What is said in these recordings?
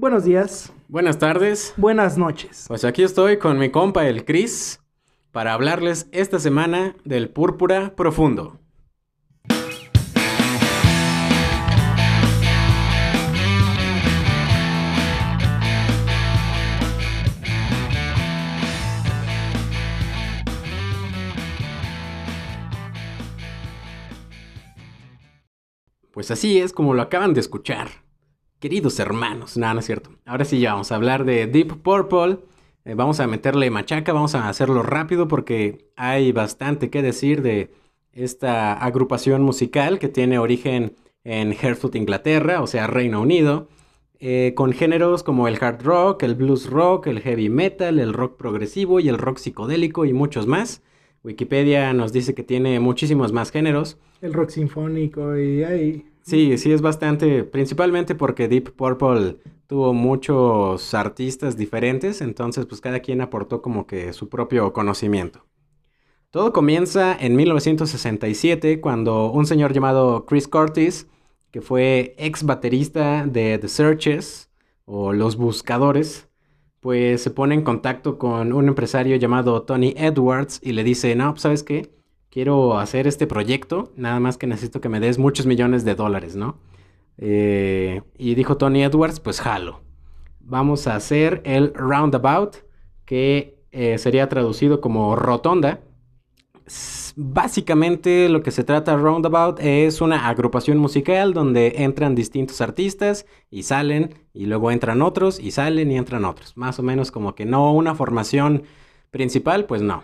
Buenos días. Buenas tardes. Buenas noches. Pues aquí estoy con mi compa el Chris para hablarles esta semana del púrpura profundo. Pues así es como lo acaban de escuchar. Queridos hermanos, nada, no es cierto. Ahora sí ya vamos a hablar de Deep Purple. Eh, vamos a meterle machaca, vamos a hacerlo rápido porque hay bastante que decir de esta agrupación musical que tiene origen en Hereford, Inglaterra, o sea, Reino Unido, eh, con géneros como el hard rock, el blues rock, el heavy metal, el rock progresivo y el rock psicodélico y muchos más. Wikipedia nos dice que tiene muchísimos más géneros. El rock sinfónico y ahí. Sí, sí es bastante, principalmente porque Deep Purple tuvo muchos artistas diferentes, entonces pues cada quien aportó como que su propio conocimiento. Todo comienza en 1967 cuando un señor llamado Chris Curtis, que fue ex baterista de The Searches o Los Buscadores, pues se pone en contacto con un empresario llamado Tony Edwards y le dice, no, pues, ¿sabes qué? Quiero hacer este proyecto, nada más que necesito que me des muchos millones de dólares, ¿no? Eh, y dijo Tony Edwards, pues jalo. Vamos a hacer el Roundabout, que eh, sería traducido como rotonda. Básicamente lo que se trata Roundabout es una agrupación musical donde entran distintos artistas y salen y luego entran otros y salen y entran otros. Más o menos como que no una formación principal, pues no.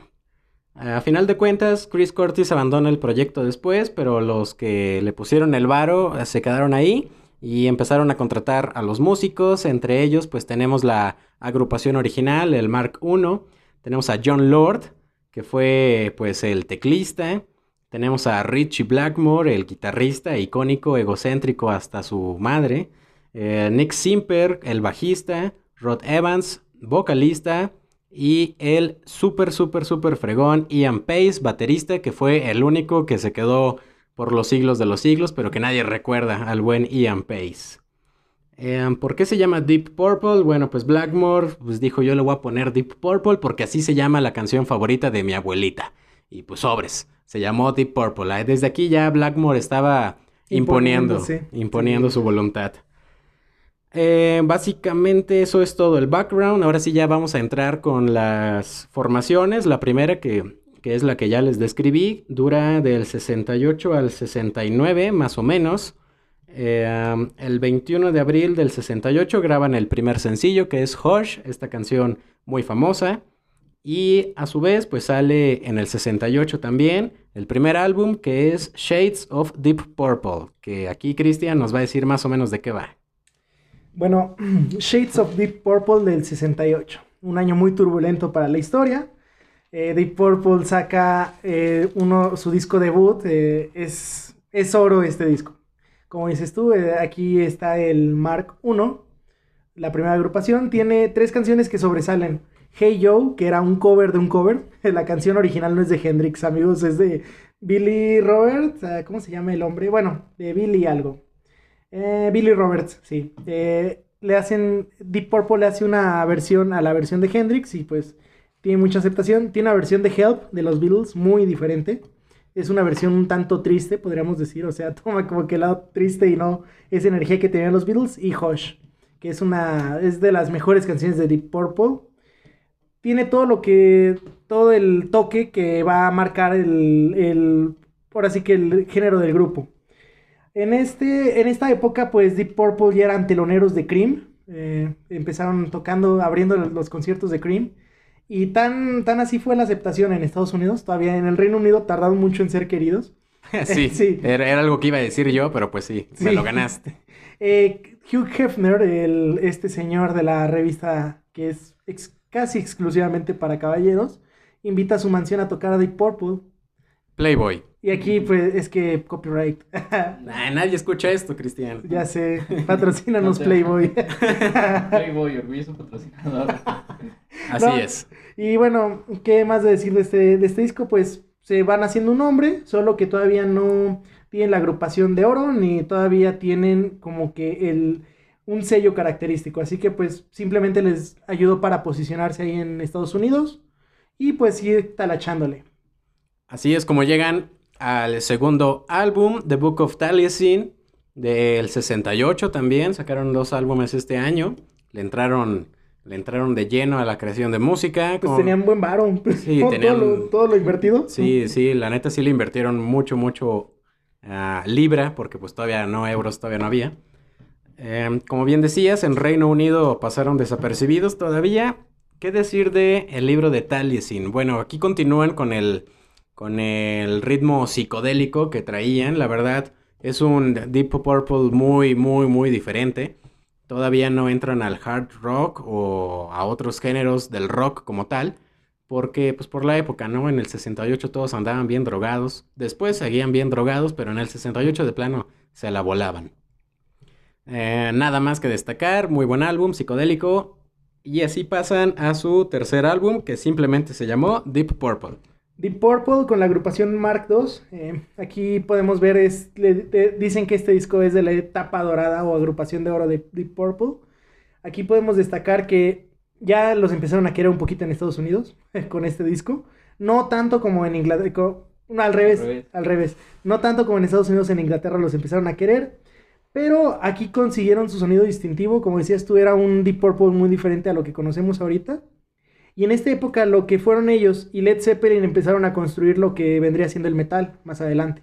A final de cuentas, Chris Curtis abandona el proyecto después, pero los que le pusieron el varo eh, se quedaron ahí y empezaron a contratar a los músicos. Entre ellos, pues tenemos la agrupación original, el Mark I. Tenemos a John Lord, que fue pues el teclista. Tenemos a Richie Blackmore, el guitarrista icónico, egocéntrico hasta su madre. Eh, Nick Simper, el bajista. Rod Evans, vocalista y el súper, súper, súper fregón Ian Pace, baterista, que fue el único que se quedó por los siglos de los siglos, pero que nadie recuerda al buen Ian Pace. Em, ¿Por qué se llama Deep Purple? Bueno, pues Blackmore pues dijo yo le voy a poner Deep Purple porque así se llama la canción favorita de mi abuelita. Y pues sobres, se llamó Deep Purple. Desde aquí ya Blackmore estaba imponiendo, imponiendo su voluntad. Eh, básicamente eso es todo el background. Ahora sí ya vamos a entrar con las formaciones. La primera que, es la que ya les describí dura del 68 al 69 más o menos. Eh, el 21 de abril del 68 graban el primer sencillo que es Hush, esta canción muy famosa. Y a su vez pues sale en el 68 también el primer álbum que es Shades of Deep Purple, que aquí Cristian nos va a decir más o menos de qué va. Bueno, Shades of Deep Purple del 68. Un año muy turbulento para la historia. Eh, Deep Purple saca eh, uno, su disco debut. Eh, es, es oro este disco. Como dices tú, aquí está el Mark I. La primera agrupación tiene tres canciones que sobresalen. Hey Joe, que era un cover de un cover. La canción original no es de Hendrix, amigos, es de Billy Roberts. Ah, ¿Cómo se llama el hombre? Bueno, de Billy algo. Eh, Billy Roberts, sí. Eh, le hacen, Deep Purple le hace una versión a la versión de Hendrix y pues tiene mucha aceptación. Tiene una versión de Help de los Beatles muy diferente. Es una versión un tanto triste, podríamos decir. O sea, toma como que el lado triste y no esa energía que tenían los Beatles. Y Hush, que es una, es de las mejores canciones de Deep Purple. Tiene todo lo que, todo el toque que va a marcar el, el por así que el género del grupo. En, este, en esta época, pues Deep Purple ya eran teloneros de Cream. Eh, empezaron tocando, abriendo los conciertos de Cream. Y tan, tan así fue la aceptación en Estados Unidos. Todavía en el Reino Unido tardaron mucho en ser queridos. sí, sí. Era, algo que iba a decir yo, pero pues sí, me lo ganaste. Eh, Hugh Hefner, el, este señor de la revista que es casi exclusivamente para caballeros, invita a su mansión a tocar a Deep Purple. Playboy. Y aquí, pues, es que copyright. nadie escucha esto, Cristian. Ya sé. Patrocínanos Playboy. Playboy, orgulloso patrocinador. Así es. Y bueno, ¿qué más de decir de este, de este disco? Pues se van haciendo un nombre, solo que todavía no tienen la agrupación de oro, ni todavía tienen como que el un sello característico. Así que pues simplemente les ayudó para posicionarse ahí en Estados Unidos y pues ir talachándole. Así es como llegan al segundo álbum, The Book of Taliesin, del 68 también. Sacaron dos álbumes este año. Le entraron, le entraron de lleno a la creación de música. Pues tenían buen varo. Sí, tenían- lo, todo lo invertido. Sí, sí, la neta sí le invirtieron mucho, mucho a libra, porque pues todavía no euros, todavía no había. Em, como bien decías, en Reino Unido pasaron desapercibidos todavía. ¿Qué decir de el libro de Taliesin? Bueno, aquí continúan con el, con el ritmo psicodélico que traían. La verdad, es un Deep Purple muy, muy, muy diferente. Todavía no entran al hard rock o a otros géneros del rock como tal. Porque, pues por la época, ¿no? En el 68 todos andaban bien drogados. Después seguían bien drogados, pero en el 68 de plano se la volaban. Eh, nada más que destacar, muy buen álbum, psicodélico. Y así pasan a su tercer álbum, que simplemente se llamó Deep Purple. Deep Purple con la agrupación Mark II. eh, aquí podemos ver, es, le- dicen que este disco es de la etapa dorada o agrupación de oro de Deep Purple. Aquí podemos destacar que ya los empezaron a querer un poquito en Estados Unidos con este disco. No tanto como en Inglaterra. co- no, al revés, revés. al revés. No tanto como en Estados Unidos, en Inglaterra los empezaron a querer. Pero aquí consiguieron su sonido distintivo. Como decías tú, era un Deep Purple muy diferente a lo que conocemos ahorita. Y en esta época lo que fueron ellos y Led Zeppelin empezaron a construir lo que vendría siendo el metal más adelante.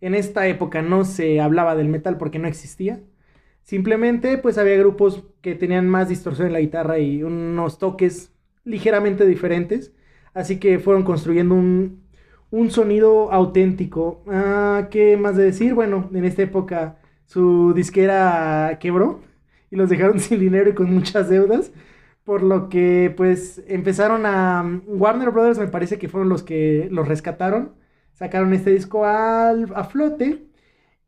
En esta época no se hablaba del metal porque no existía. Simplemente pues había grupos que tenían más distorsión en la guitarra y unos toques ligeramente diferentes. Así que fueron construyendo un, sonido auténtico. Ah, ¿Qué más de decir? Bueno, en esta época su disquera quebró y los dejaron sin dinero y con muchas deudas. Por lo que pues empezaron a... Warner Brothers me parece que fueron los que los rescataron. Sacaron este disco al- a flote.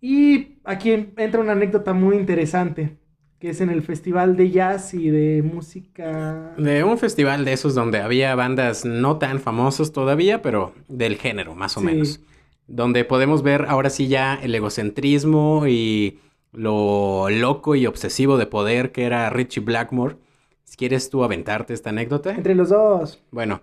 Y aquí entra una anécdota muy interesante. Que es en el festival de jazz y de música... De un festival de esos donde había bandas no tan famosas todavía, pero del género, más o Sí. menos. Donde podemos ver ahora sí ya el egocentrismo y lo loco y obsesivo de poder que era Richie Blackmore. Quieres tú aventarte esta anécdota. Entre los dos. Bueno,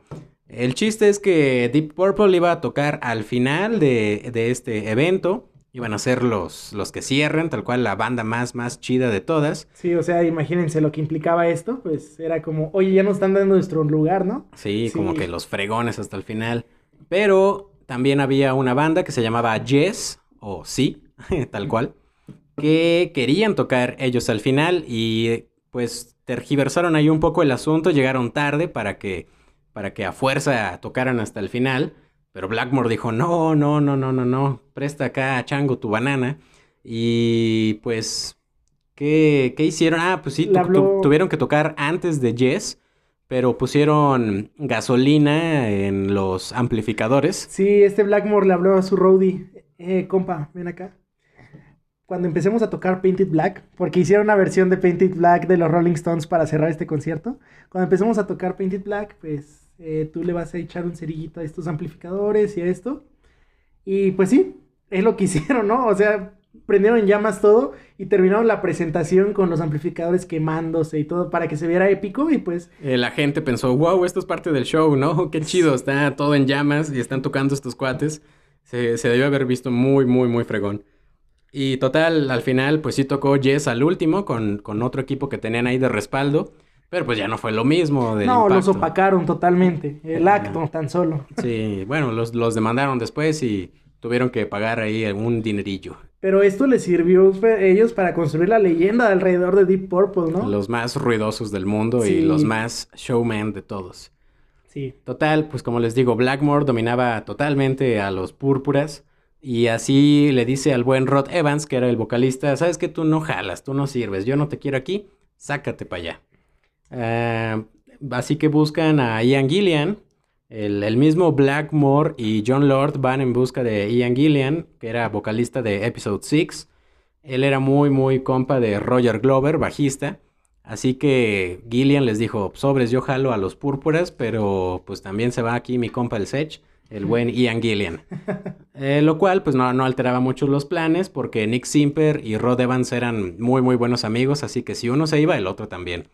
el chiste es que Deep Purple iba a tocar al final de, de este evento. Iban a ser los, los que cierren, tal cual la banda más, más chida de todas. Sí, o sea, imagínense lo que implicaba esto. Pues era como, oye, ya nos están dando nuestro lugar, ¿no? Sí, Sí. como que los fregones hasta el final. Pero también había una banda que se llamaba Yes, o Sí, tal cual, que querían tocar ellos al final y pues tergiversaron ahí un poco el asunto, llegaron tarde para que, para que a fuerza tocaran hasta el final. Pero Blackmore dijo, no, no, no, no, no, no, presta acá, chango, tu banana. Y pues, ¿qué, qué hicieron? Ah, pues sí, tu- tu- tuvieron que tocar antes de Yes, pero pusieron gasolina en los amplificadores. Sí, este Blackmore le habló a su roadie. Eh, compa, ven acá. Cuando empecemos a tocar Painted Black, porque hicieron una versión de Painted Black de los Rolling Stones para cerrar este concierto. Cuando empecemos a tocar Painted Black, pues eh, tú le vas a echar un cerillito a estos amplificadores y a esto. Y pues sí, es lo que hicieron, ¿no? O sea, prendieron en llamas todo y terminaron la presentación con los amplificadores quemándose y todo para que se viera épico y pues Eh, la gente pensó, wow, esto es parte del show, ¿no? Qué chido, está todo en llamas y están tocando estos cuates. Se, se debió haber visto muy, muy, muy fregón. Y total, al final, pues sí tocó Yes al último con, con otro equipo que tenían ahí de respaldo. Pero pues ya no fue lo mismo del no, los opacaron totalmente. El acto tan solo. Sí, bueno, los, los demandaron después y tuvieron que pagar ahí un dinerillo. Pero esto les sirvió a ellos para construir la leyenda alrededor de Deep Purple, ¿no? Los más ruidosos del mundo y los más showman de todos. Sí. Total, pues como les digo, Blackmore dominaba totalmente a los púrpuras. Y así le dice al buen Rod Evans, que era el vocalista, sabes que tú no jalas, tú no sirves, yo no te quiero aquí, sácate para allá. Ah, así que buscan a Ian Gillian, el, el mismo Blackmore y John Lord van en busca de Ian Gillian, que era vocalista de Episode 6. Él era muy, muy compa de Roger Glover, bajista. Así que Gillian les dijo, sobres, yo jalo a los púrpuras, pero pues también se va aquí mi compa el Sech, el buen Ian Gillian. Eh, lo cual pues no, no alteraba mucho los planes porque Nick Simper y Rod Evans eran muy muy buenos amigos, así que si uno se iba, el otro también.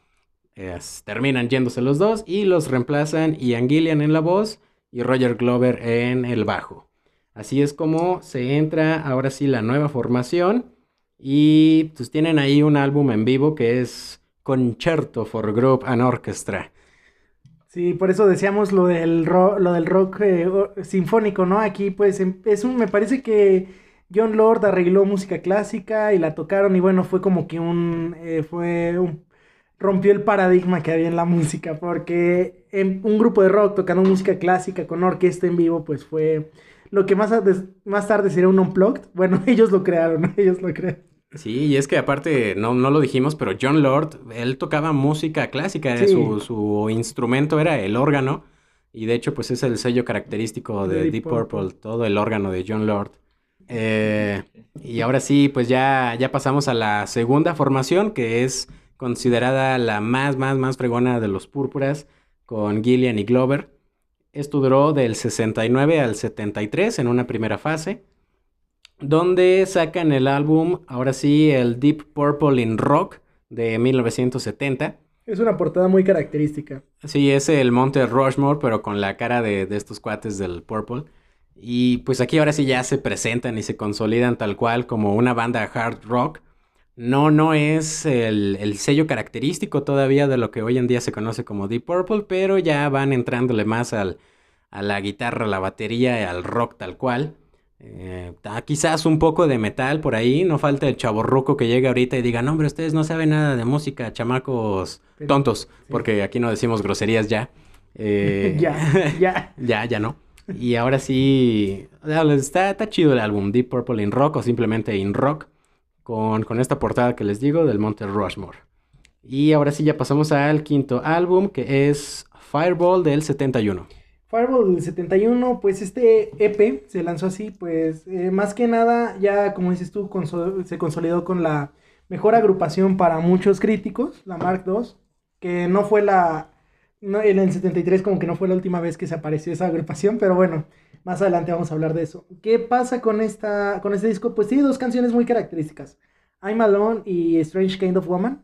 Terminan yéndose los dos y los reemplazan Ian Gillian en la voz y Roger Glover en el bajo. Así es como se entra ahora sí la nueva formación y pues tienen ahí un álbum en vivo que es Concerto for Group and Orchestra. Sí, por eso decíamos lo del rock, lo del rock eh, sinfónico, ¿no? Aquí pues em- es un, me parece que John Lord arregló música clásica y la tocaron y bueno, fue como que un, eh, fue un, rompió el paradigma que había en la música, porque en un grupo de rock tocando música clásica con orquesta en vivo, pues fue lo que más, más tarde sería un unplugged. Bueno, ellos lo crearon, ellos lo crearon. Sí, y es que aparte, no, no lo dijimos, pero John Lord, él tocaba música clásica, Sí. su, su instrumento era el órgano, y de hecho pues es el sello característico de, De Deep Deep Purple. Purple, todo el órgano de John Lord. Eh, y ahora sí, pues ya, ya pasamos a la segunda formación, que es considerada la más, más, más fregona de los púrpuras, con Gillian y Glover. Esto duró del 69 al 73 en una primera fase donde sacan el álbum, ahora sí, el Deep Purple in Rock de 1970. Es una portada muy característica. Sí, es el Monte Rushmore, pero con la cara de, de estos cuates del Purple. Y pues aquí ahora sí ya se presentan y se consolidan tal cual como una banda hard rock. No, no es el, el sello característico todavía de lo que hoy en día se conoce como Deep Purple, pero ya van entrándole más al, a la guitarra, a la batería y al rock tal cual. Eh, ta- quizás un poco de metal por ahí, no falta el chaborruco que llegue ahorita y diga, no hombre, ustedes no saben nada de música, chamacos Pero- tontos, sí. porque aquí no decimos groserías ya. Eh, ya, ya. ya, ya no. Y ahora sí, ah, está, está chido el álbum, Deep Purple in Rock o simplemente in Rock, con, con esta portada que les digo del Monte Rushmore. Y ahora sí ya pasamos al quinto álbum, que es Fireball del 71. Fireball del 71, pues este EP se lanzó así, pues eh, más que nada ya como dices tú se consolidó con la mejor agrupación para muchos críticos, la Mark II, que no fue la, no, en el 73 como que no fue la última vez que se apareció esa agrupación, pero bueno, más adelante vamos a hablar de eso. ¿Qué pasa con, esta, con este disco? Pues tiene dos canciones muy características, I'm Alone y Strange Kind of Woman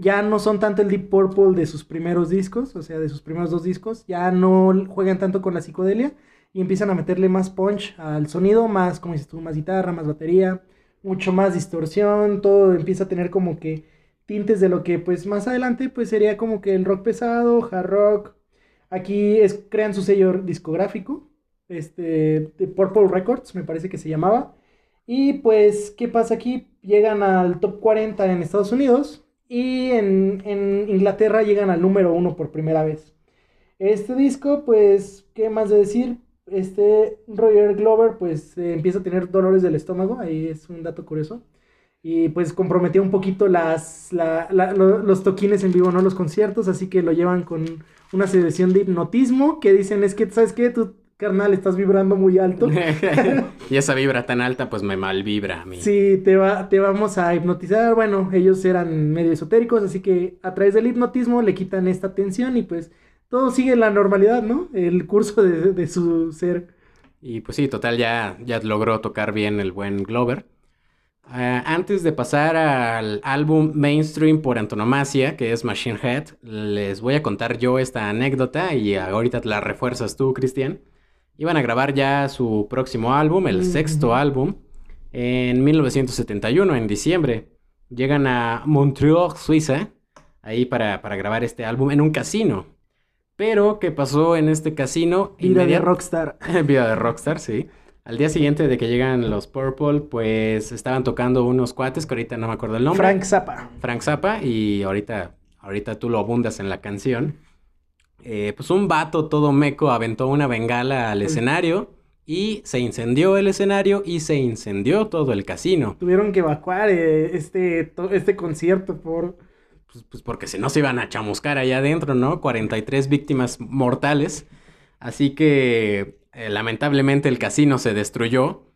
ya no son tanto el Deep Purple de sus primeros discos, o sea, de sus primeros dos discos, ya no juegan tanto con la psicodelia y empiezan a meterle más punch al sonido, más, como dices más guitarra, más batería, mucho más distorsión, todo empieza a tener como que tintes de lo que pues más adelante pues sería como que el rock pesado, hard rock. Aquí crean su sello discográfico, este, Purple Records, me parece que se llamaba. Y pues, ¿qué pasa aquí? Llegan al top 40 en Estados Unidos y en, en Inglaterra llegan al número 1 por primera vez. Este disco, pues, ¿qué más de decir? Este Roger Glover, pues, eh, empieza a tener dolores del estómago, ahí es un dato curioso. Y pues comprometió un poquito las, la- la- lo- los toquines en vivo, no los conciertos, así que lo llevan con una sesión de hipnotismo que dicen es que, ¿sabes qué? Carnal estás vibrando muy alto. y esa vibra tan alta, pues me mal vibra a mí. Sí, te, va, te vamos a hipnotizar. Bueno, ellos eran medio esotéricos, así que a través del hipnotismo le quitan esta tensión y pues todo sigue la normalidad, ¿no? El curso de, de su ser. Y pues sí, total, ya, ya logró tocar bien el buen Glover. Ah, antes de pasar al álbum mainstream por antonomasia, que es Machine Head, les voy a contar yo esta anécdota y ahorita la refuerzas tú, Cristian. Iban a grabar ya su próximo álbum, el sexto álbum, en 1971, en diciembre. Llegan a Montreal, Suiza, ahí para, para grabar este álbum en un casino. Pero, ¿qué pasó en este casino? Vida de rockstar. Vida de Rockstar, sí. Al día siguiente de que llegan los Purple, pues estaban tocando unos cuates que ahorita no me acuerdo el nombre. Frank Zappa. Frank Zappa y ahorita, ahorita tú lo abundas en la canción. Eh, pues un vato todo meco aventó una bengala al escenario y se incendió el escenario y se incendió todo el casino. Tuvieron que evacuar eh, este, este concierto por... Pues, pues porque si no se iban a chamuscar allá adentro, ¿no? 43 víctimas mortales. Así que eh, lamentablemente el casino se destruyó.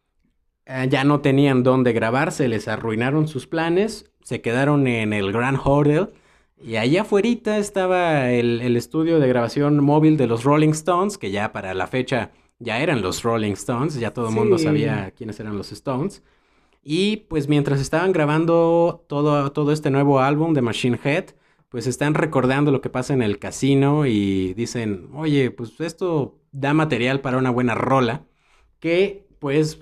Ya no tenían dónde grabar, se les arruinaron sus planes, se quedaron en el Grand Hotel Y allá afuera estaba el, el estudio de grabación móvil de los Rolling Stones, que ya para la fecha ya eran los Rolling Stones, ya todo el mundo sabía quiénes eran los Stones. Y pues mientras estaban grabando todo, todo este nuevo álbum de Machine Head, pues están recordando lo que pasa en el casino y dicen, oye, pues esto da material para una buena rola, que pues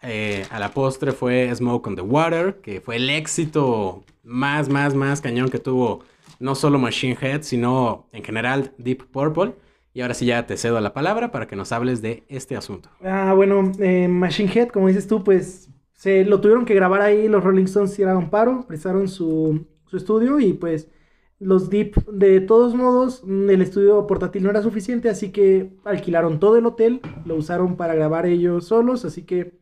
eh, a la postre fue Smoke on the Water, que fue el éxito más, más, más cañón que tuvo no solo Machine Head, sino en general Deep Purple. Y ahora sí ya te cedo la palabra para que nos hables de este asunto. Ah, bueno, eh, Machine Head, como dices tú, pues se lo tuvieron que grabar ahí, los Rolling Stones tiraron paro, prestaron su, su estudio y pues los Deep, de todos modos, mm, el estudio portátil no era suficiente, así que alquilaron todo el hotel, lo usaron para grabar ellos solos, así que,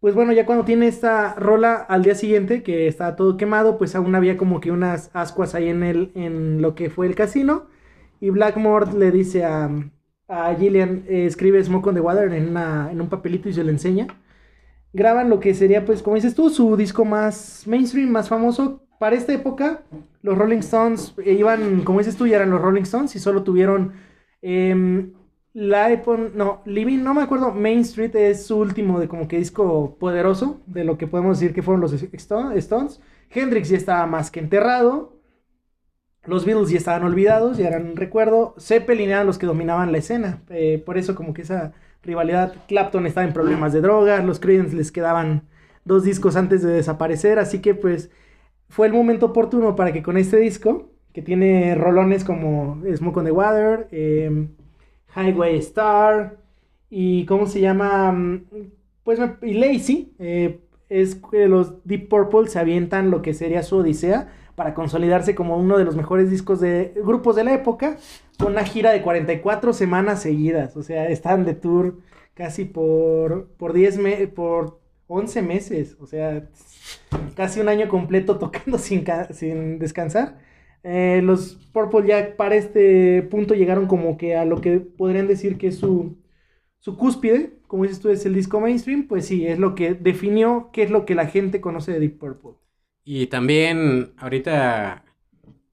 pues bueno, ya cuando tiene esta rola al día siguiente, que está todo quemado, pues aún había como que unas ascuas ahí en, el, en lo que fue el casino, y Blackmore le dice a, a Gillian, eh, escribe Smoke on the Water en, una- en un papelito y se lo enseña. Graban lo que sería, pues, como dices tú, su disco más mainstream, más famoso. Para esta época, los Rolling Stones eh, iban, como dices tú, ya eran los Rolling Stones y solo tuvieron em, Epon- no, Living, no me acuerdo, Main Street es su último de como que disco poderoso, de lo que podemos decir que fueron los Sto- Stones. Hendrix ya estaba más que enterrado. Los Beatles ya estaban olvidados, ya eran un recuerdo. Zeppelin eran los que dominaban la escena. eh, por eso como que esa rivalidad. Clapton estaba en problemas de drogas. Los Creedence les quedaban dos discos antes de desaparecer. Así que pues fue el momento oportuno para que con este disco, que tiene rolones como Smoke on the Water, eh, Highway Star y ¿cómo se llama? Mm, Pues y Lazy. eh, es que los Deep Purple se avientan lo que sería su odisea para consolidarse como uno de los mejores discos de grupos de la época, con una gira de 44 semanas seguidas, o sea, están de tour casi por por 10 me- por 11 meses, o sea, casi un año completo tocando sin, sin descansar. Eh, los Purple ya para este punto llegaron como que a lo que podrían decir que es su, su cúspide, como dices tú, es el disco mainstream, pues sí, es lo que definió qué es lo que la gente conoce de Deep Purple. Y también ahorita,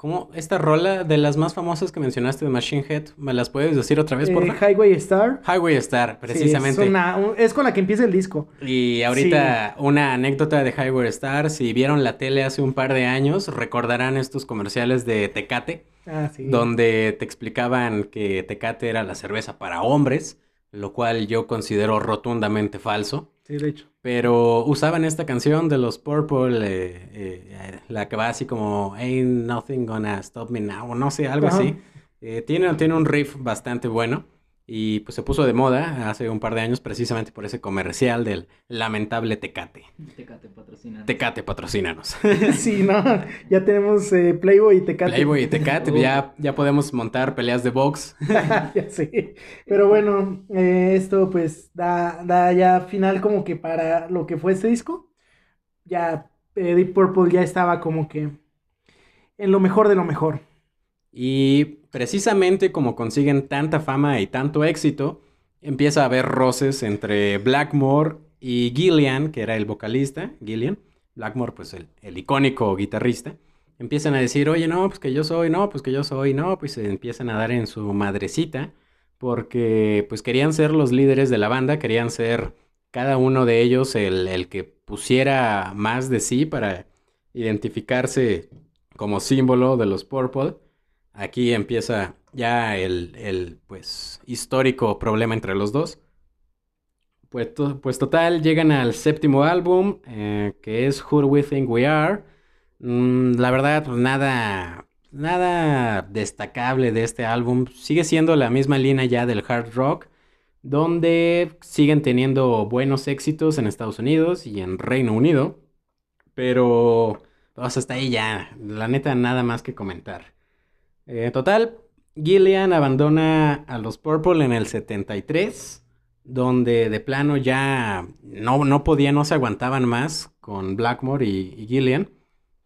¿cómo? Esta rola de las más famosas que mencionaste de Machine Head, ¿me las puedes decir otra vez, Eh, por favor? Highway Star. Highway Star, sí, precisamente. es, una- un- es con la que empieza el disco. Y ahorita una anécdota de Highway Star, si vieron la tele hace un par de años, recordarán estos comerciales de Tecate, Ah, sí. donde te explicaban que Tecate era la cerveza para hombres, lo cual yo considero rotundamente falso. Sí, de hecho. Pero usaban esta canción de los Purple, eh, eh, la que va así como Ain't Nothing Gonna Stop Me Now, o no sé, algo Ajá. así. Eh, tiene, tiene un riff bastante bueno y pues se puso de moda hace un par de años precisamente por ese comercial del lamentable Tecate. Tecate patrocina. Tecate, patrocínanos. sí, no, ya tenemos eh, Playboy y Tecate. Playboy y Tecate, ya, ya podemos montar peleas de box. ya sé. Pero bueno, eh, esto pues da, da ya final como que para lo que fue este disco. Ya eh, Deep Purple ya estaba como que en lo mejor de lo mejor. Y precisamente como consiguen tanta fama y tanto éxito, empieza a haber roces entre Blackmore y Gillian, que era el vocalista, Gillian. Blackmore, pues el, el icónico guitarrista. Empiezan a decir, oye, no, pues que yo soy, no, pues que yo soy, no, pues se empiezan a dar en su madrecita, porque pues querían ser los líderes de la banda, querían ser cada uno de ellos el, el que pusiera más de sí para identificarse como símbolo de los Purple. Aquí empieza ya el, el, pues, histórico problema entre los dos. Pues, pues total, llegan al séptimo álbum, eh, que es Who We Think We Are. Mm, la verdad, pues nada, nada destacable de este álbum. Sigue siendo la misma línea ya del hard rock, donde siguen teniendo buenos éxitos en Estados Unidos y en Reino Unido. Pero, pues hasta ahí ya, la neta, nada más que comentar. Eh, total, Gillian abandona a los Purple en el 73, donde de plano ya no, no podían, no se aguantaban más con Blackmore y, Gillian.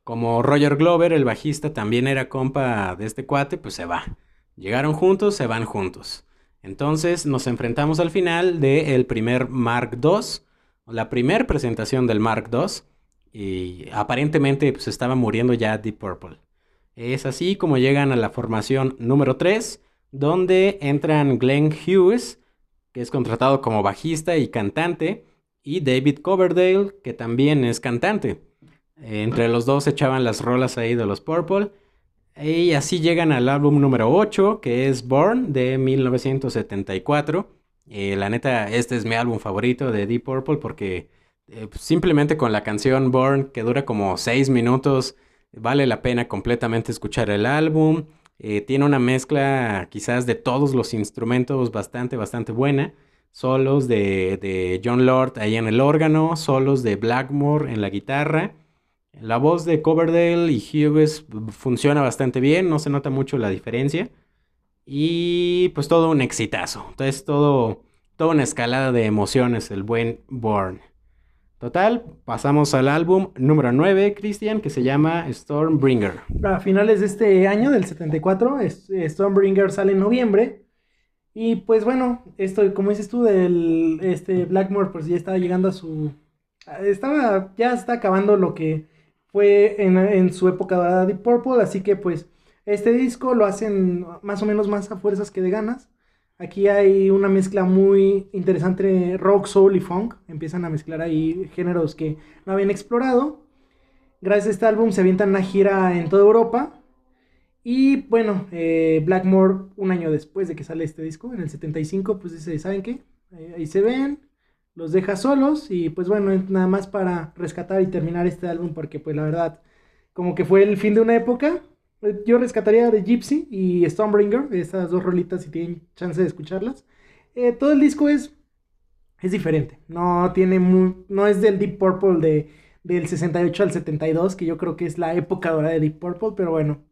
Como Roger Glover, el bajista, también era compa de este cuate, pues se va. Llegaron juntos, se van juntos. Entonces nos enfrentamos al final del primer Mark II, la primera presentación del Mark II, y aparentemente pues estaba muriendo ya Deep Purple. Es así como llegan a la formación número 3, donde entran Glenn Hughes, que es contratado como bajista y cantante, y David Coverdale, que también es cantante. Entre los dos echaban las rolas ahí de los Purple. Y así llegan al álbum número 8, que es Born, de 1974. Eh, la neta, este es mi álbum favorito de Deep Purple porque eh, simplemente con la canción Born, que dura como 6 minutos, vale la pena completamente escuchar el álbum. Eh, tiene una mezcla quizás de todos los instrumentos bastante, bastante buena. Solos de, de John Lord ahí en el órgano, solos de Blackmore en la guitarra. La voz de Coverdale y Hughes funciona bastante bien, no se nota mucho la diferencia. Y pues todo un exitazo. Entonces todo, toda una escalada de emociones, el buen Born. Total, pasamos al álbum número 9, Christian, que se llama Stormbringer. A finales de este año, del 74, Stormbringer sale en noviembre. Y pues bueno, esto, como dices tú, del este Blackmore, pues ya estaba llegando a su. Estaba. Ya está acabando lo que fue en, su época dorada Deep Purple. Así que pues. Este disco lo hacen más o menos más a fuerzas que de ganas. Aquí hay una mezcla muy interesante rock, soul y funk. Empiezan a mezclar ahí géneros que no habían explorado. Gracias a este álbum se avientan una gira en toda Europa. Y bueno, eh, Blackmore, un año después de que sale este disco, en el 75, pues dice, ¿saben qué? Ahí, se ven, los deja solos y pues bueno, nada más para rescatar y terminar este álbum porque pues la verdad, como que fue el fin de una época. Yo rescataría de Gypsy y Stormbringer, estas dos rolitas si tienen chance de escucharlas. Eh, todo el disco es, es diferente, no tiene no es del Deep Purple de, del 68 al 72, que yo creo que es la época dorada de Deep Purple, pero bueno,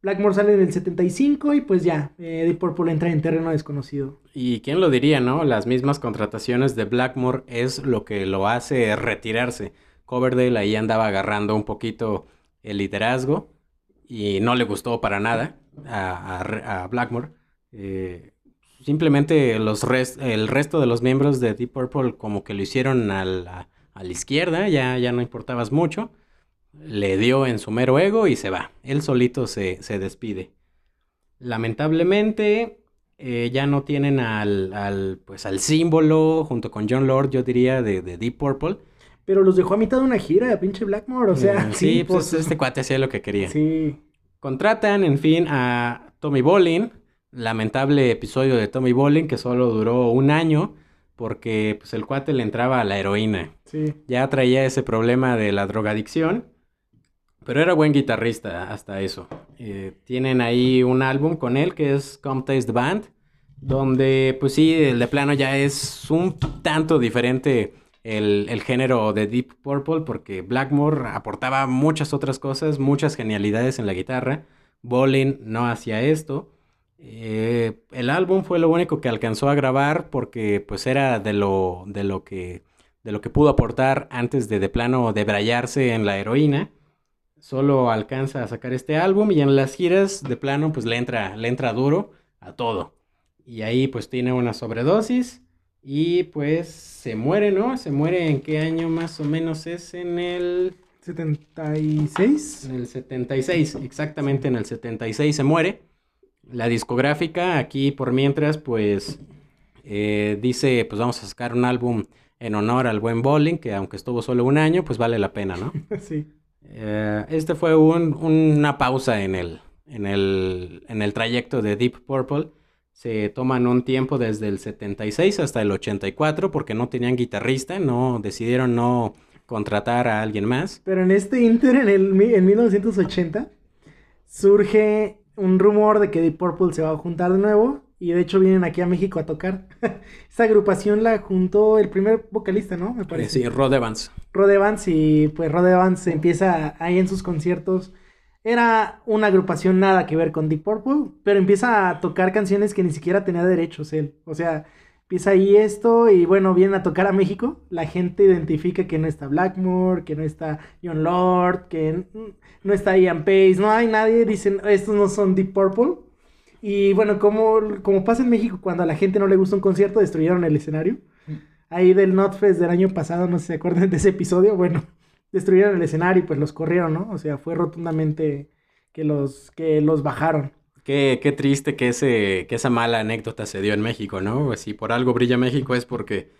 Blackmore sale en el 75 y pues ya, eh, Deep Purple entra en terreno desconocido. Y quién lo diría, ¿no? Las mismas contrataciones de Blackmore es lo que lo hace retirarse. Coverdale ahí andaba agarrando un poquito el liderazgo y no le gustó para nada a, Blackmore. Eh, simplemente los el resto de los miembros de Deep Purple como que lo hicieron a la, a la izquierda, ya, ya no importabas mucho le dio en su mero ego y se va. Él solito se, despide. Lamentablemente, eh, ya no tienen al, pues, al símbolo, junto con John Lord, yo diría, de, Deep Purple. Pero los dejó a mitad de una gira, pinche Blackmore, o sea. Mm, sí, pues, pues, este cuate hacía lo que quería. Sí. Contratan, en fin, a Tommy Bolin. Lamentable episodio de Tommy Bolin que solo duró un año porque pues, el cuate le entraba a la heroína. Sí. Ya traía ese problema de la drogadicción pero era buen guitarrista hasta eso. Eh, tienen ahí un álbum con él que es Come Taste Band, donde pues sí, el de plano ya es un tanto diferente el, género de Deep Purple porque Blackmore aportaba muchas otras cosas, muchas genialidades en la guitarra. Bolin no hacía esto. Eh, el álbum fue lo único que alcanzó a grabar porque pues era de lo, de lo que de lo que pudo aportar antes de de plano debrayarse en la heroína solo alcanza a sacar este álbum y en las giras de plano pues le entra, le entra duro a todo. Y ahí pues tiene una sobredosis y pues se muere, ¿no? Se muere en qué año más o menos es en el 76. En el 76, exactamente en el 76 se muere. La discográfica aquí por mientras pues eh, dice pues vamos a sacar un álbum en honor al buen Bowling que aunque estuvo solo un año pues vale la pena, ¿no? sí. Eh, este fue una pausa en el, en, el, en el trayecto de Deep Purple. Se toman un tiempo desde el 76 hasta el 84 porque no tenían guitarrista, no decidieron no contratar a alguien más. Pero en este inter, en, el, en 1980, surge un rumor de que Deep Purple se va a juntar de nuevo y de hecho vienen aquí a México a tocar. Esta agrupación la juntó el primer vocalista, ¿no? Me parece. Sí, Rod Evans. Rod Evans y pues Rod Evans empieza ahí en sus conciertos. Era una agrupación nada que ver con Deep Purple, pero empieza a tocar canciones que ni siquiera tenía derechos él. O sea, empieza ahí esto y bueno, vienen a tocar a México. La gente identifica que no está Blackmore, que no está John Lord, que no está Ian Pace, no hay nadie. Dicen, estos no son Deep Purple y bueno, como, como pasa en México, cuando a la gente no le gusta un concierto, destruyeron el escenario. Mm. Ahí del Notfest del año pasado, no sé si se acuerdan de ese episodio, bueno, destruyeron el escenario y pues los corrieron, ¿no? O sea, fue rotundamente que los, que los bajaron. Qué, qué triste que, ese, que esa mala anécdota se dio en México, ¿no? Si por algo brilla México es porque,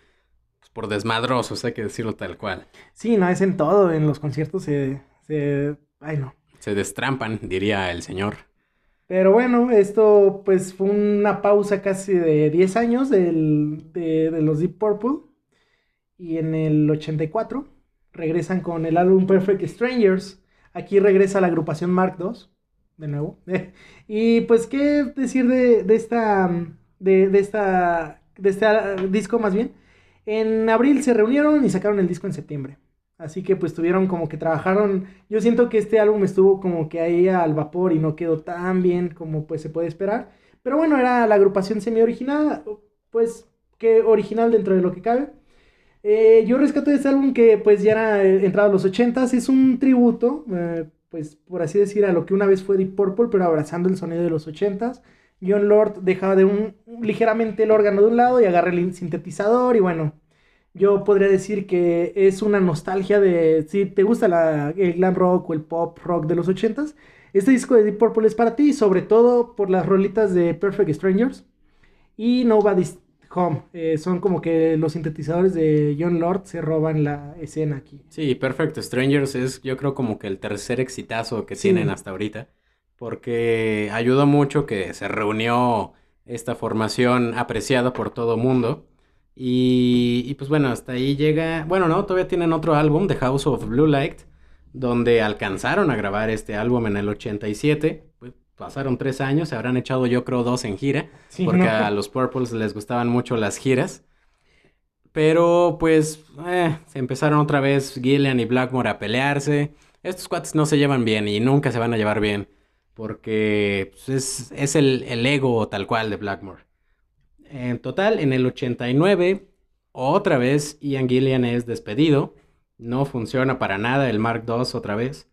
pues, por desmadrosos, hay que decirlo tal cual. Sí, no, es en todo, en los conciertos se, se, ay no. Se destrampan, diría el señor. Pero bueno, esto pues fue una pausa casi de 10 años del, de, de los Deep Purple. Y en el 84 regresan con el álbum Perfect Strangers. Aquí regresa la agrupación Mark II, de nuevo. y pues, ¿qué decir de, de esta, de, de, esta, de este disco más bien? En abril se reunieron y sacaron el disco en septiembre. Así que pues tuvieron como que trabajaron. Yo siento que este álbum estuvo como que ahí al vapor y no quedó tan bien como pues se puede esperar. Pero bueno, era la agrupación semi original, pues que original dentro de lo que cabe. Eh, yo rescato este álbum que pues ya era eh, entrado a los 80s, es un tributo, eh, pues por así decir, a lo que una vez fue Deep Purple, pero abrazando el sonido de los 80s. John Lord dejaba de un ligeramente el órgano de un lado y agarra el sintetizador y bueno, yo podría decir que es una nostalgia de si te gusta el glam rock o el pop rock de los 80s, este disco de Deep Purple es para ti, sobre todo por las rolitas de Perfect Strangers y Nobody's Home. Eh, son como que los sintetizadores de John Lord se roban la escena aquí. Sí, Perfect Strangers es yo creo como que el tercer exitazo que Sí. tienen hasta ahorita, porque ayudó mucho que se reunió esta formación apreciada por todo mundo. Y, y pues bueno, hasta ahí llega, bueno, no, todavía tienen otro álbum, The House of Blue Light, donde alcanzaron a grabar este álbum en el 87. Pasaron tres años, se habrán echado yo creo dos en gira, Sí, porque ¿no? a los Purples les gustaban mucho las giras. Pero pues eh, se empezaron otra vez Gillian y Blackmore a pelearse. Estos cuates no se llevan bien y nunca se van a llevar bien. Porque pues, es, es el, el ego tal cual de Blackmore. En total, en el 89, otra vez Ian Gillian es despedido. No funciona para nada el Mark II otra vez.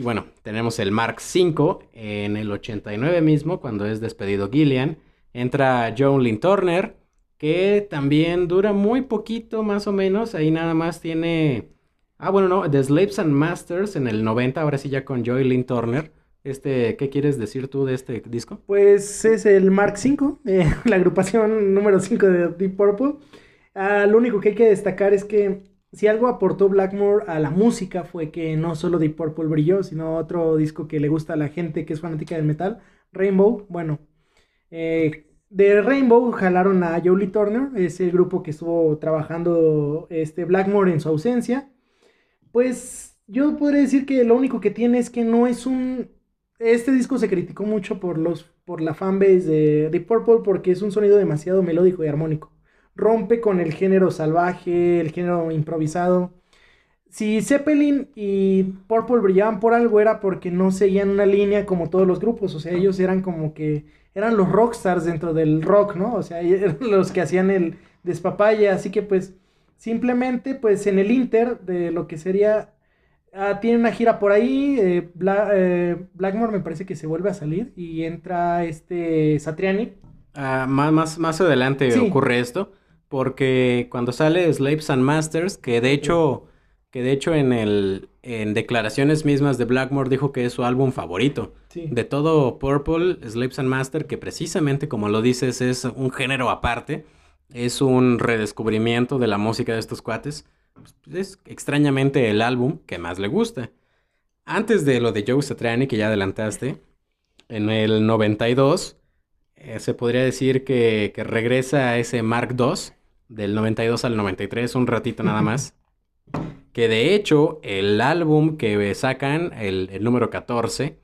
Y bueno, tenemos el Mark V en el 89 mismo, cuando es despedido Gillian. Entra John Lynn Turner, que también dura muy poquito, más o menos. Ahí nada más tiene. Ah, bueno, no, The Slaves and Masters en el 90, ahora sí ya con Joy Lynn Turner. Este, ¿qué quieres decir tú de este disco? Pues es el Mark V, eh, la agrupación número 5 de Deep Purple. Ah, lo único que hay que destacar es que si algo aportó Blackmore a la música fue que no solo Deep Purple brilló, sino otro disco que le gusta a la gente que es fanática del metal, Rainbow. Bueno, eh, de Rainbow jalaron a Jolie Turner, es el grupo que estuvo trabajando este Blackmore en su ausencia. Pues yo podría decir que lo único que tiene es que no es un este disco se criticó mucho por los por la fanbase de Deep Purple porque es un sonido demasiado melódico y armónico. Rompe con el género salvaje, el género improvisado. Si Zeppelin y Purple brillaban por algo era porque no seguían una línea como todos los grupos, o sea, ellos eran como que eran los rockstars dentro del rock, ¿no? O sea, eran los que hacían el despapalle, así que pues simplemente pues en el Inter de lo que sería Ah, tiene una gira por ahí. eh, Bla- eh, Blackmore me parece que se vuelve a salir y entra este Satriani. Ah, más, más, más adelante Sí. ocurre esto, porque cuando sale Slaves and Masters, que de hecho, que de hecho en el, en declaraciones mismas de Blackmore dijo que es su álbum favorito. Sí. De todo Purple, Slaves and Masters, que precisamente como lo dices es un género aparte, es un redescubrimiento de la música de estos cuates. Pues, Es extrañamente el álbum que más le gusta. Antes de lo de Joe Satriani, que ya adelantaste, en el 92, eh, se podría decir que, que regresa ese Mark II, del 92 al 93, un ratito nada más. Que de hecho, el álbum que sacan, el, el número 14,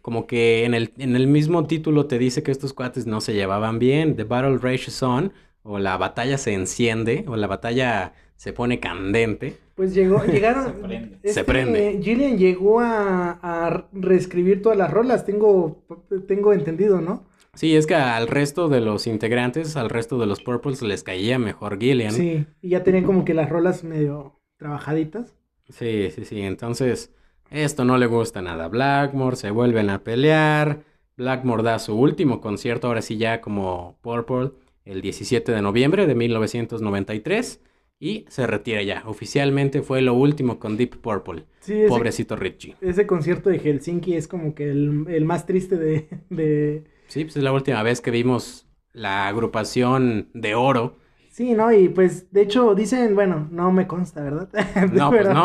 como que en el, en el mismo título te dice que estos cuates no se llevaban bien. The Battle Rages On, o la batalla se enciende, o la batalla se pone candente. Pues llegó, llegaron. Se prende. Se prende. Gillian llegó a, a reescribir todas las rolas, tengo, tengo entendido, ¿no? Sí, es que al resto de los integrantes, al resto de los Purples les caía mejor Gillian. Sí, y ya tenían como que las rolas medio trabajaditas. Sí, sí, sí. Entonces, esto no le gusta nada a Blackmore, se vuelven a pelear. Blackmore da su último concierto, ahora sí ya como Purple, el 17 de noviembre de 1993. y se retira ya. Oficialmente fue lo último con Deep Purple. Sí, ese, Pobrecito Richie. ese concierto de Helsinki es como que el, el más triste de, de... Sí, pues es la última vez que vimos la agrupación de oro. Sí, ¿no? Y pues, de hecho, dicen, bueno, no me consta, ¿verdad? No, pues no.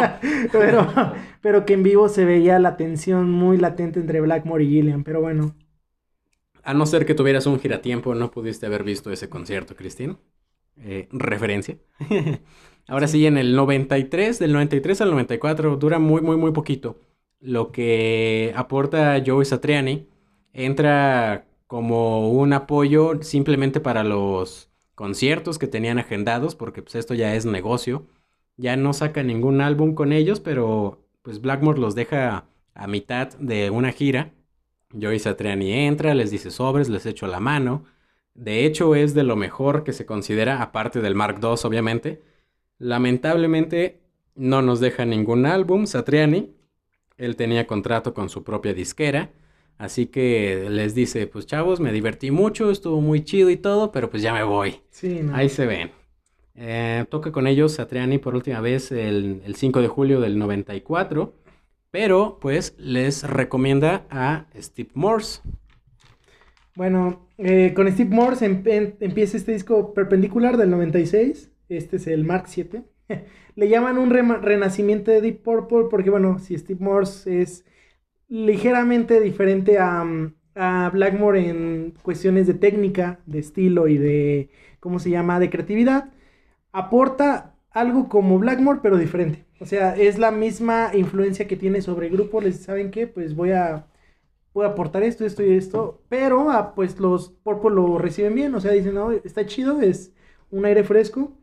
Pero, pero que en vivo se veía la tensión muy latente entre Blackmore y Gillian, pero bueno. A no ser que tuvieras un giratiempo, no pudiste haber visto ese concierto, Cristina. Eh, referencia. Ahora sí, en el 93, del 93 al 94, dura muy, muy, muy poquito. Lo que aporta Joey Satriani entra como un apoyo simplemente para los conciertos que tenían agendados, porque pues esto ya es negocio. Ya no saca ningún álbum con ellos, pero pues Blackmore los deja a mitad de una gira. Joey Satriani entra, les dice sobres, les echo la mano. De hecho, es de lo mejor que se considera, aparte del Mark II, obviamente. Lamentablemente, no nos deja ningún álbum, Satriani. Él tenía contrato con su propia disquera. Así que les dice, pues chavos, me divertí mucho, estuvo muy chido y todo, pero pues ya me voy. Sí, no. Ahí se ven. Eh, toca con ellos Satriani por última vez el, el 5 de julio del 94. Pero pues les recomienda a Steve Morse. Bueno, eh, con Steve Morse em- em- empieza este disco perpendicular del 96. Este es el Mark 7. Le llaman un renacimiento de Deep Purple porque, bueno, si Steve Morse es ligeramente diferente a, mm, a Blackmore en cuestiones de técnica, de estilo y de, ¿cómo se llama?, de creatividad, aporta algo como Blackmore, pero diferente. O sea, es la misma influencia que tiene sobre el grupo. Les saben qué, pues voy a voy a aportar esto, esto y esto, pero ah, pues los Purple lo reciben bien, o sea, dicen, no, está chido, es un aire fresco,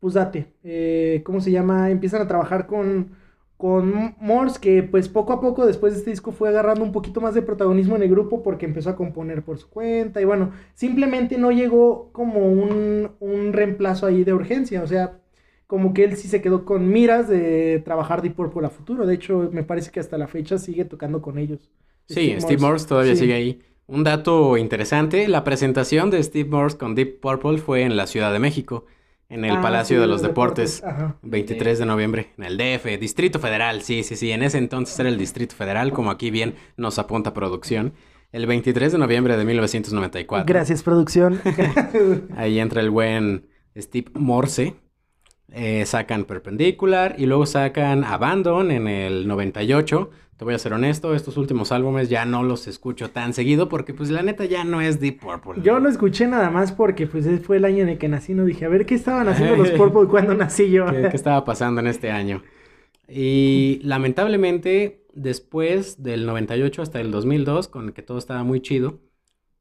pues date. Eh, ¿Cómo se llama? Empiezan a trabajar con, con Morse, que pues poco a poco después de este disco fue agarrando un poquito más de protagonismo en el grupo porque empezó a componer por su cuenta y bueno, simplemente no llegó como un, un reemplazo ahí de urgencia, o sea, como que él sí se quedó con miras de trabajar Deep Purple a futuro, de hecho me parece que hasta la fecha sigue tocando con ellos. Sí, Steve Morse todavía Sí. sigue ahí. Un dato interesante, la presentación de Steve Morse con Deep Purple fue en la Ciudad de México, en el Ah, Palacio sí, de los Deportes, Ajá. 23 de noviembre, en el DF, Distrito Federal, sí, sí, sí, en ese entonces era el Distrito Federal, como aquí bien nos apunta producción, el 23 de noviembre de 1994. Gracias, producción. Ahí entra el buen Steve Morse. Eh, sacan Perpendicular y luego sacan Abandon en el 98. Te voy a ser honesto, estos últimos álbumes ya no los escucho tan seguido porque pues la neta ya no es Deep Purple. Yo lo escuché nada más porque pues fue el año en el que nací, no dije, a ver qué estaban haciendo los Purple cuando nací yo. ¿Qué, qué estaba pasando en este año? Y lamentablemente, después del 98 hasta el 2002, con el que todo estaba muy chido,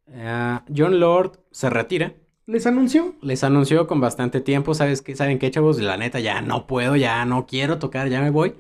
eh, John Lord se retira. Les anunció. Les anunció con bastante tiempo, ¿sabes qué? ¿Saben qué, chavos? La neta, ya no puedo, ya no quiero tocar, ya me voy.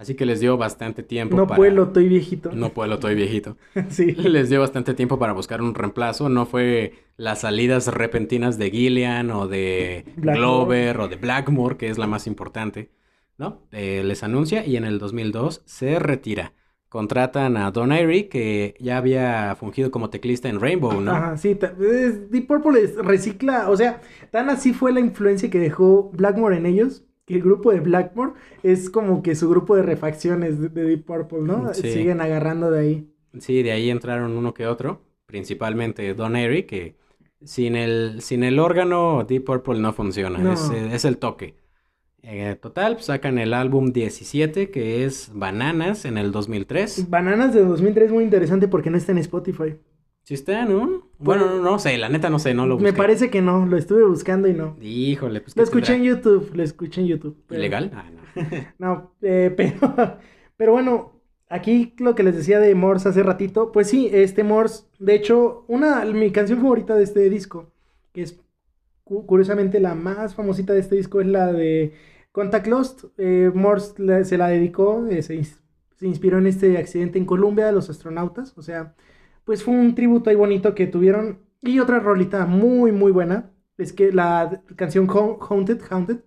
Así que les dio bastante tiempo No para... puedo, estoy viejito. No puedo, estoy viejito. sí. Les dio bastante tiempo para buscar un reemplazo. No fue las salidas repentinas de Gillian o de Blackmore. Glover o de Blackmore, que es la más importante. ¿No? Eh, les anuncia y en el 2002 se retira. Contratan a Don Airy, que ya había fungido como teclista en Rainbow, ¿no? Ajá, sí, es- Deep Purple es- recicla, o sea, tan así fue la influencia que dejó Blackmore en ellos, el grupo de Blackmore es como que su grupo de refacciones de, de Deep Purple, ¿no? Sí. Siguen agarrando de ahí. Sí, de ahí entraron uno que otro, principalmente Don Airy, que sin el, sin el órgano Deep Purple no funciona, No. Es, eh, es el toque. Eh, total, pues, sacan el álbum 17, que es Bananas, en el 2003. Bananas de 2003 es muy interesante porque no está en Spotify. ¿Sí está, no? Bueno, no, no sé, la neta no sé, no lo Me busqué. parece que no, lo estuve buscando y no. Híjole, pues Lo ¿qué escuché en tendrá? YouTube, lo escuché en YouTube. pero- ¿Ilegal? Ah, no. No, eh, pero, pero bueno, aquí lo que les decía de Morse hace ratito, pues sí, este Morse, de hecho, una, mi canción favorita de este disco, que es cu- curiosamente la más famosita de este disco, es la de Contact Lost. Eh, Morse se la dedicó, eh, se, se inspiró en este accidente en Colombia de los astronautas, o sea, pues fue un tributo ahí bonito que tuvieron. Y otra rolita muy, muy buena, es que la canción Hau- Haunted, Haunted,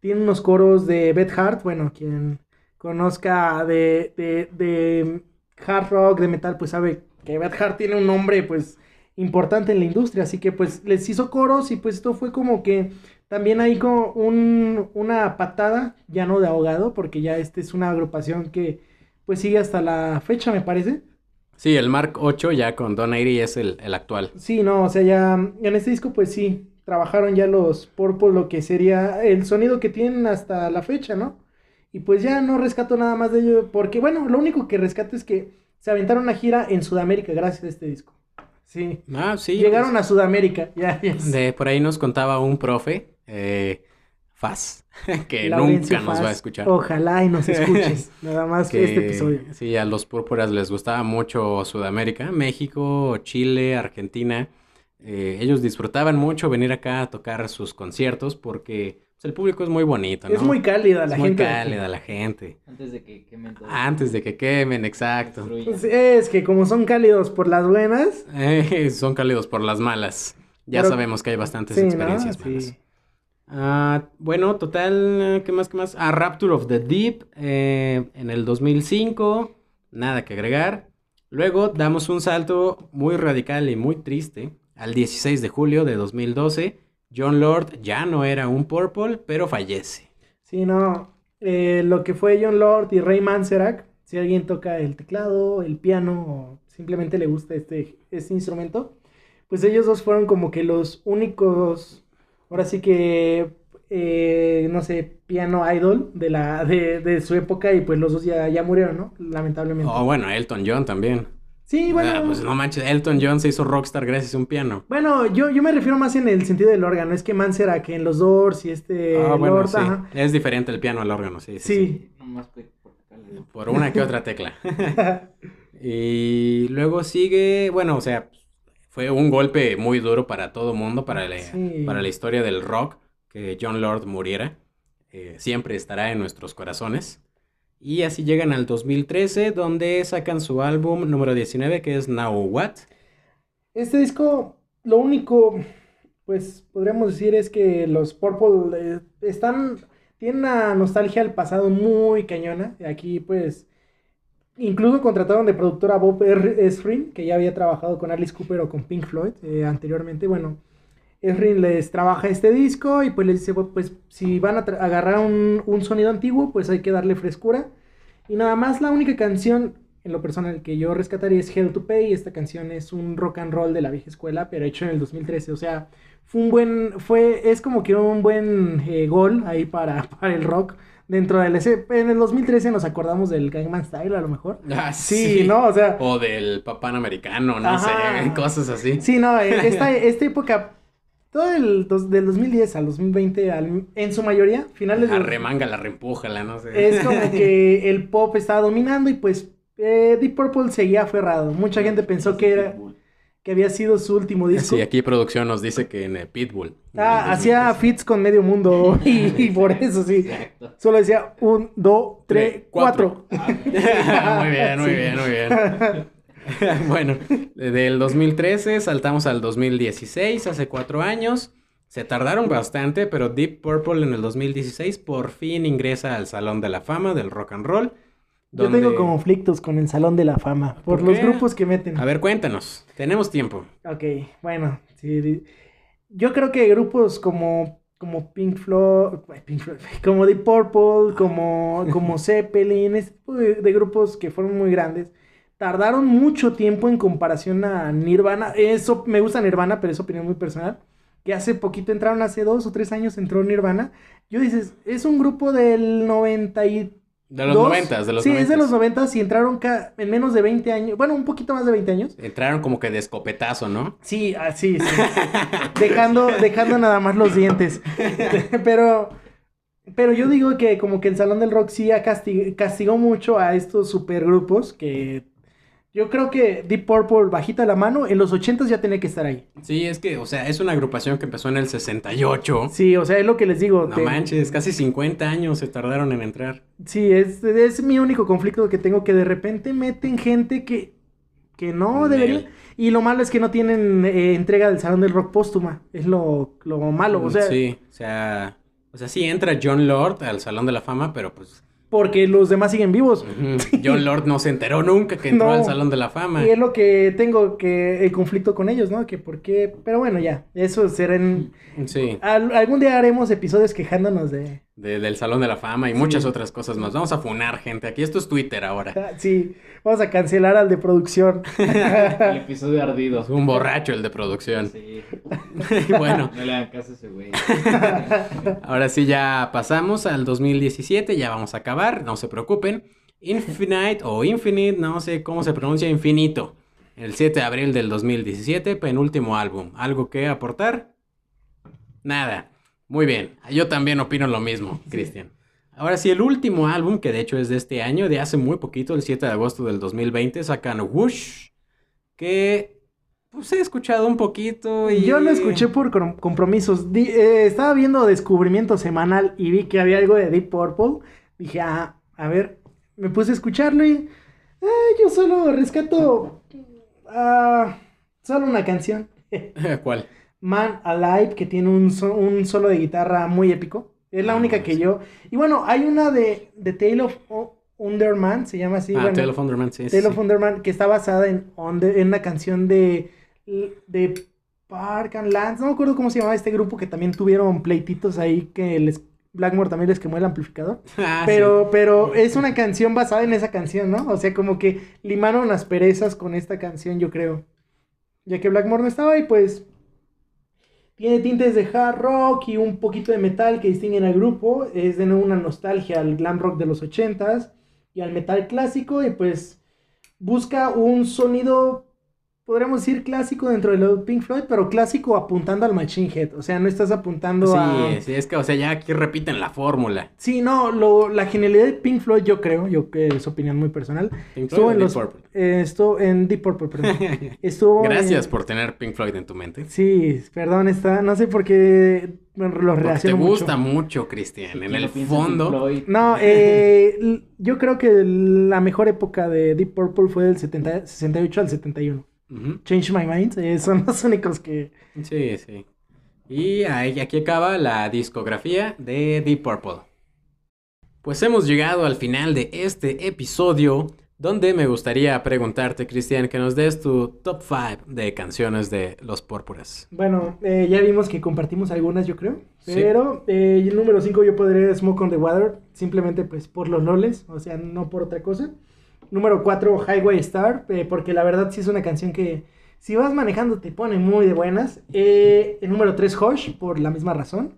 tiene unos coros de Beth Hart, bueno, quien conozca de, de, de hard rock, de metal, pues sabe que Beth Hart tiene un nombre, pues, importante en la industria, así que, pues, les hizo coros y, pues, esto fue como que También hay como un, una patada, ya no de ahogado, porque ya este es una agrupación que pues sigue hasta la fecha, me parece. Sí, el Mark 8 ya con Don Airy es el, el actual. Sí, no, o sea, ya en este disco pues sí, trabajaron ya los Purple lo que sería el sonido que tienen hasta la fecha, ¿no? Y pues ya no rescato nada más de ello, porque bueno, lo único que rescato es que se aventaron una gira en Sudamérica gracias a este disco. Sí. Ah, sí. Llegaron a Sudamérica, ya, ya. De por ahí nos contaba un profe, eh, Faz, que Laurencio nunca nos va a escuchar. Ojalá y nos escuches, nada más que este episodio. sí, a los púrpuras les gustaba mucho Sudamérica, México, Chile, Argentina. Eh, ellos disfrutaban mucho venir acá a tocar sus conciertos porque pues, el público es muy bonito, ¿no? Es muy cálida la Es muy gente. aquí. cálida la gente. Antes de que quemen todo. Antes de que quemen, exacto. Pues es que como son cálidos por las buenas, Eh, son cálidos por las malas. Ya Pero- sabemos que hay bastantes sí, ¿no? experiencias malas. Sí. Ah, bueno, total, ¿qué más, qué más? Ah, Rapture of the Deep eh, en el 2005, nada que agregar. Luego damos un salto muy radical y muy triste al 16 de julio de 2012. John Lord ya no era un Purple, pero fallece. Sí, no. eh, lo que fue John Lord y Ray Manzarek, si alguien toca el teclado, el piano o simplemente le gusta este, este instrumento, pues ellos dos fueron como que los únicos, ahora sí que, eh, no sé, piano idol de, la, de, de su época y pues los dos ya, ya murieron, ¿no? Lamentablemente. Oh, bueno, Elton John también. sí, bueno. Ah, pues no manches, Elton John se hizo rockstar gracias a un piano. Bueno, yo, yo me refiero más en el sentido del órgano, es que Manzarek en los Doors y este Ah, bueno, Lord, sí. ajá. Es diferente el piano al órgano, sí. sí, sí. Sí. Por una que otra tecla. Y luego sigue, bueno, o sea, fue un golpe muy duro para todo mundo, para la, Sí. para la historia del rock, que John Lord muriera. Eh, siempre estará en nuestros corazones. Y así llegan al 2013, donde sacan su álbum número 19, que es Now What. Este disco, lo único, pues podríamos decir es que los Purple eh, están, tienen una nostalgia al pasado muy cañona. Aquí, pues, incluso contrataron de productor a Bob. Esrin, que ya había trabajado con Alice Cooper o con Pink Floyd eh, anteriormente. Bueno, Esrin les trabaja este disco y pues les dice, "Bueno, pues si van a agarrar un, un sonido antiguo, pues hay que darle frescura. Y nada más la única canción en lo personal que yo rescataría es Hell to Pay. Esta canción es un rock and roll de la vieja escuela, pero hecho en el 2013. O sea, fue un buen, fue, es como que un buen eh, gol ahí para, para el rock. Dentro del en el 2013 nos acordamos del Gangnam Style a lo mejor. Ah, Sí, ¿no? O sea, O del papán americano, no Ajá. sé, cosas así. Sí, no, eh, esta, esta época, todo el dos- del 2010 al 2020, al- en su mayoría, finales de... Arremanga, la reempújala, no sé. Es como que el pop estaba dominando y pues eh, Deep Purple seguía aferrado. Mucha gente pensó que era que había sido su último disco. Sí, aquí producción nos dice que en eh, Pitbull. Ah, hacía 2013. fits con medio mundo y, y por eso sí. Exacto. Solo decía un, dos, tres, Tres, cuatro. muy bien, muy Sí. bien, muy bien. bueno, del 2013 saltamos al 2016, hace cuatro años. Se tardaron bastante, pero Deep Purple en el 2016 por fin ingresa al Salón de la Fama del Rock and Roll. Yo donde- tengo conflictos con el Salón de la Fama por, ¿Por los grupos que meten. A ver, cuéntanos. Tenemos tiempo. Ok, bueno, sí, yo creo que grupos como, como Pink Floyd, Pink Floyd, como Deep Purple, como, como Zeppelin, este tipo de, de grupos que fueron muy grandes, tardaron mucho tiempo en comparación a Nirvana. Eso me gusta Nirvana, pero es opinión muy personal. Que hace poquito entraron, hace dos o tres años entró Nirvana. Yo dices, es un grupo del 90 y De los noventas, de los Sí, es de los 90. 90 y entraron ca- en menos de 20 años, bueno, un poquito más de 20 años. Entraron como que de escopetazo, ¿no? Sí, así, sí. dejando, dejando nada más los dientes. pero, pero yo digo que como que el Salón del Rock sí castig- castigó mucho a estos supergrupos que yo creo que Deep Purple, bajita la mano, en los 80 ya tenía que estar ahí. Sí, es que, o sea, es una agrupación que empezó en el 68. Sí, o sea, es lo que les digo. No te- manches, casi 50 años se tardaron en entrar. Sí, es, es mi único conflicto que tengo, que de repente meten gente que, que no Nel. debería. Y lo malo es que no tienen eh, entrega del Salón del Rock póstuma. Es lo, lo malo. O sea, sí, o sea, o sea, sí entra John Lord al Salón de la Fama, pero pues porque los demás siguen vivos. Ujú. John Lord no se enteró nunca que entró No. al Salón de la Fama. Y es lo que tengo que el conflicto con ellos, ¿no? Que por qué, pero bueno, ya, eso será en Sí, al- algún día haremos episodios quejándonos de de- del Salón de la Fama y Sí. muchas otras cosas más. Vamos a funar gente. Aquí esto es Twitter ahora. Ah, Sí, vamos a cancelar al de producción. El episodio ardido. Un borracho el de producción. Sí. bueno, No le hagan caso a ese güey. ahora sí ya pasamos al 2017, ya vamos a acabar, no se preocupen. Infinite o Infinite, no sé cómo se pronuncia, infinito. El 7 de abril del 2017, penúltimo álbum. ¿Algo que aportar? Nada. Muy bien, yo también opino lo mismo, Cristian. Ahora sí, el último álbum, que de hecho es de este año, de hace muy poquito, el 7 de agosto del 2020, sacan Whoosh, que pues he escuchado un poquito y... Yo lo escuché por com- compromisos. Di- eh, estaba viendo Descubrimiento Semanal y vi que había algo de Deep Purple. Dije, ah, a ver, me puse a escucharlo y ah, yo solo rescato ah, solo una canción. ¿Cuál? Man Alive, que tiene un, so- un solo de guitarra muy épico. Es la Ah, única que sí. yo... Y bueno, hay una de, de Tale of Underman, se llama así. ah, bueno, Tale of Underman, sí. sí, Tale of sí. Underman, que está basada en, Under- en una canción de, de Park and Lands. No me acuerdo cómo se llamaba este grupo que también tuvieron pleititos ahí que les, Blackmore también les quemó el amplificador. Ah, pero, pero es una canción basada en esa canción, ¿no? O sea, como que limaron las perezas con esta canción, yo creo. Ya que Blackmore no estaba y pues tiene tintes de hard rock y un poquito de metal que distinguen al grupo. Es de nuevo una nostalgia al glam rock de los ochentas y al metal clásico y pues busca un sonido, podríamos decir clásico dentro de lo de Pink Floyd, pero clásico apuntando al Machine Head. O sea, no estás apuntando a... Sí, sí, es que, o sea, ya aquí repiten la fórmula. Sí, no, lo, la genialidad de Pink Floyd, yo creo, yo que es opinión muy personal, Pink estuvo Floyd o en Deep los... Purple. eh, estuvo en Deep Purple, perdón. Estuvo Gracias en- por tener Pink Floyd en tu mente. Sí, perdón, está, no sé por qué lo Porque te relaciono mucho. gusta mucho, Cristian. En ¿Quién el en fondo. No, eh, yo creo que la mejor época de Deep Purple fue del 70 68 al 71. Change My Mind, eh, son los únicos que... Sí, sí. Y ahí, aquí acaba la discografía de Deep Purple. Pues hemos llegado al final de este episodio, donde me gustaría preguntarte, Cristian, que nos des tu top 5 de canciones de Los Púrpuras. Bueno, eh, ya vimos que compartimos algunas, yo creo. Sí. Pero eh, el número 5 yo podría Smoke on the Water, simplemente pues por los loles, o sea, no por otra cosa. Número 4, Highway Star, eh, porque la verdad sí es una canción que si vas manejando te pone muy de buenas. Eh, el número 3, Hush, por la misma razón.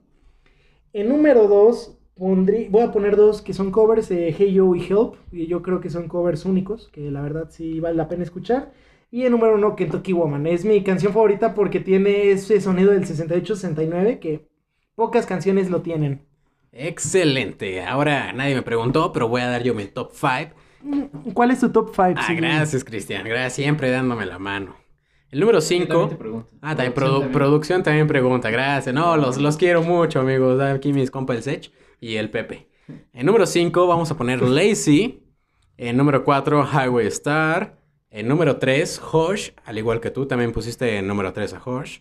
El número 2, pondrí, voy a poner dos que son covers, eh, Hey Yo y Help, y yo creo que son covers únicos, que la verdad sí vale la pena escuchar. Y el número 1, Kentucky Woman, es mi canción favorita porque tiene ese sonido del 68-69 que pocas canciones lo tienen. Excelente. Ahora nadie me preguntó, pero voy a dar yo mi top 5. ¿Cuál es tu top 5? Ah, gracias, Cristian. Gracias, siempre dándome la mano. El número Yo también 5. te pregunto. Ah, también Producción produ- también. producción también pregunta, gracias. No, los, los quiero mucho, amigos. Aquí mis compas el Sech y el Pepe. En número 5 vamos a poner Lazy. En número 4, Highway Star. En número 3, Hush. Al igual que tú, también pusiste en número 3 a Hush.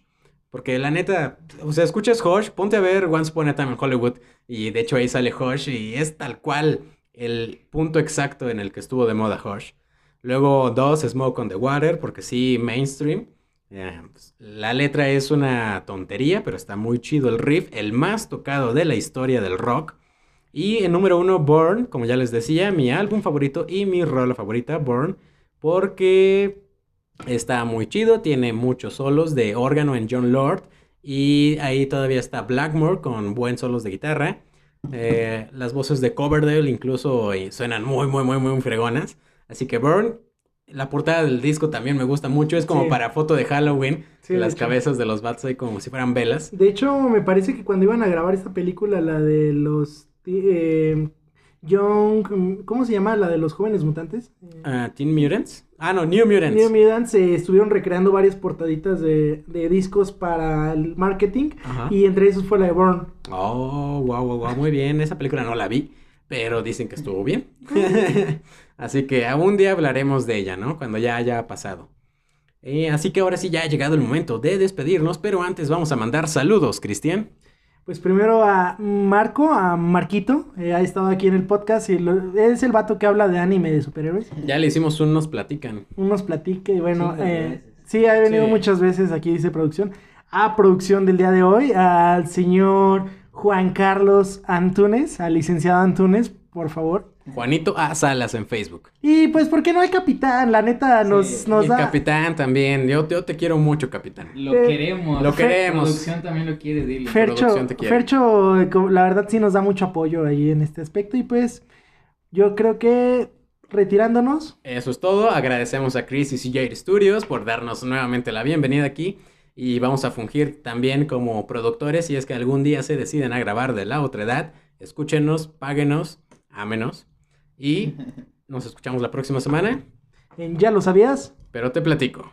Porque la neta, o sea, escuchas Hush, ponte a ver Once Upon a Time in Hollywood. Y de hecho ahí sale Hush y es tal cual el punto exacto en el que estuvo de moda Hush. Luego 2, Smoke on the Water, porque sí, mainstream. Ya, pues, la letra es una tontería, pero está muy chido el riff, el más tocado de la historia del rock. Y en número uno, Born, como ya les decía, mi álbum favorito y mi rola favorita, Born, porque está muy chido, tiene muchos solos de órgano en John Lord. Y ahí todavía está Blackmore con buen solos de guitarra. Eh, las voces de Coverdale incluso eh, suenan muy, muy, muy, muy fregonas. Así que Burn, la portada del disco también me gusta mucho. Es como Sí. para foto de Halloween. Sí, de las hecho. cabezas de los bats ahí como si fueran velas. De hecho, me parece que cuando iban a grabar esta película, la de los eh, Young, ¿cómo se llama? La de los jóvenes mutantes. Ah, Teen Mutants. Ah, no, New Mutants. New Mutants eh, estuvieron recreando varias portaditas de, de discos para el marketing Ajá. y entre esos fue la de Born. Oh, wow, wow, wow, muy bien. Esa película no la vi, pero dicen que estuvo bien. así que algún día hablaremos de ella, ¿no? Cuando ya haya pasado. Eh, así que ahora sí ya ha llegado el momento de despedirnos, pero antes vamos a mandar saludos, Cristian. Pues primero a Marco, a Marquito, eh, ha estado aquí en el podcast y lo- es el vato que habla de anime de superhéroes. Ya le hicimos un nos platican. Unos platique y bueno, de eh, sí, ha venido Sí. muchas veces aquí, dice producción. A producción del día de hoy, al señor Juan Carlos Antunes, al licenciado Antunes, por favor. Juanito A. Salas en Facebook. Y pues, ¿por qué no hay capitán? La neta nos, Sí, nos y da... capitán también. Yo, yo te quiero mucho, capitán. Lo Eh, queremos. lo queremos. producción también lo quiere, dile. Fercho, producción te quiere. Fercho, eh, la verdad sí nos da mucho apoyo ahí en este aspecto y pues yo creo que retirándonos, Eso es todo. Agradecemos a Chris y CJ Studios por darnos nuevamente la bienvenida aquí. Y vamos a fungir también como productores. Si es que algún día se deciden a grabar de la otra edad, escúchenos, páguenos, ámenos. Y nos escuchamos la próxima semana. ya lo sabías, Pero te platico.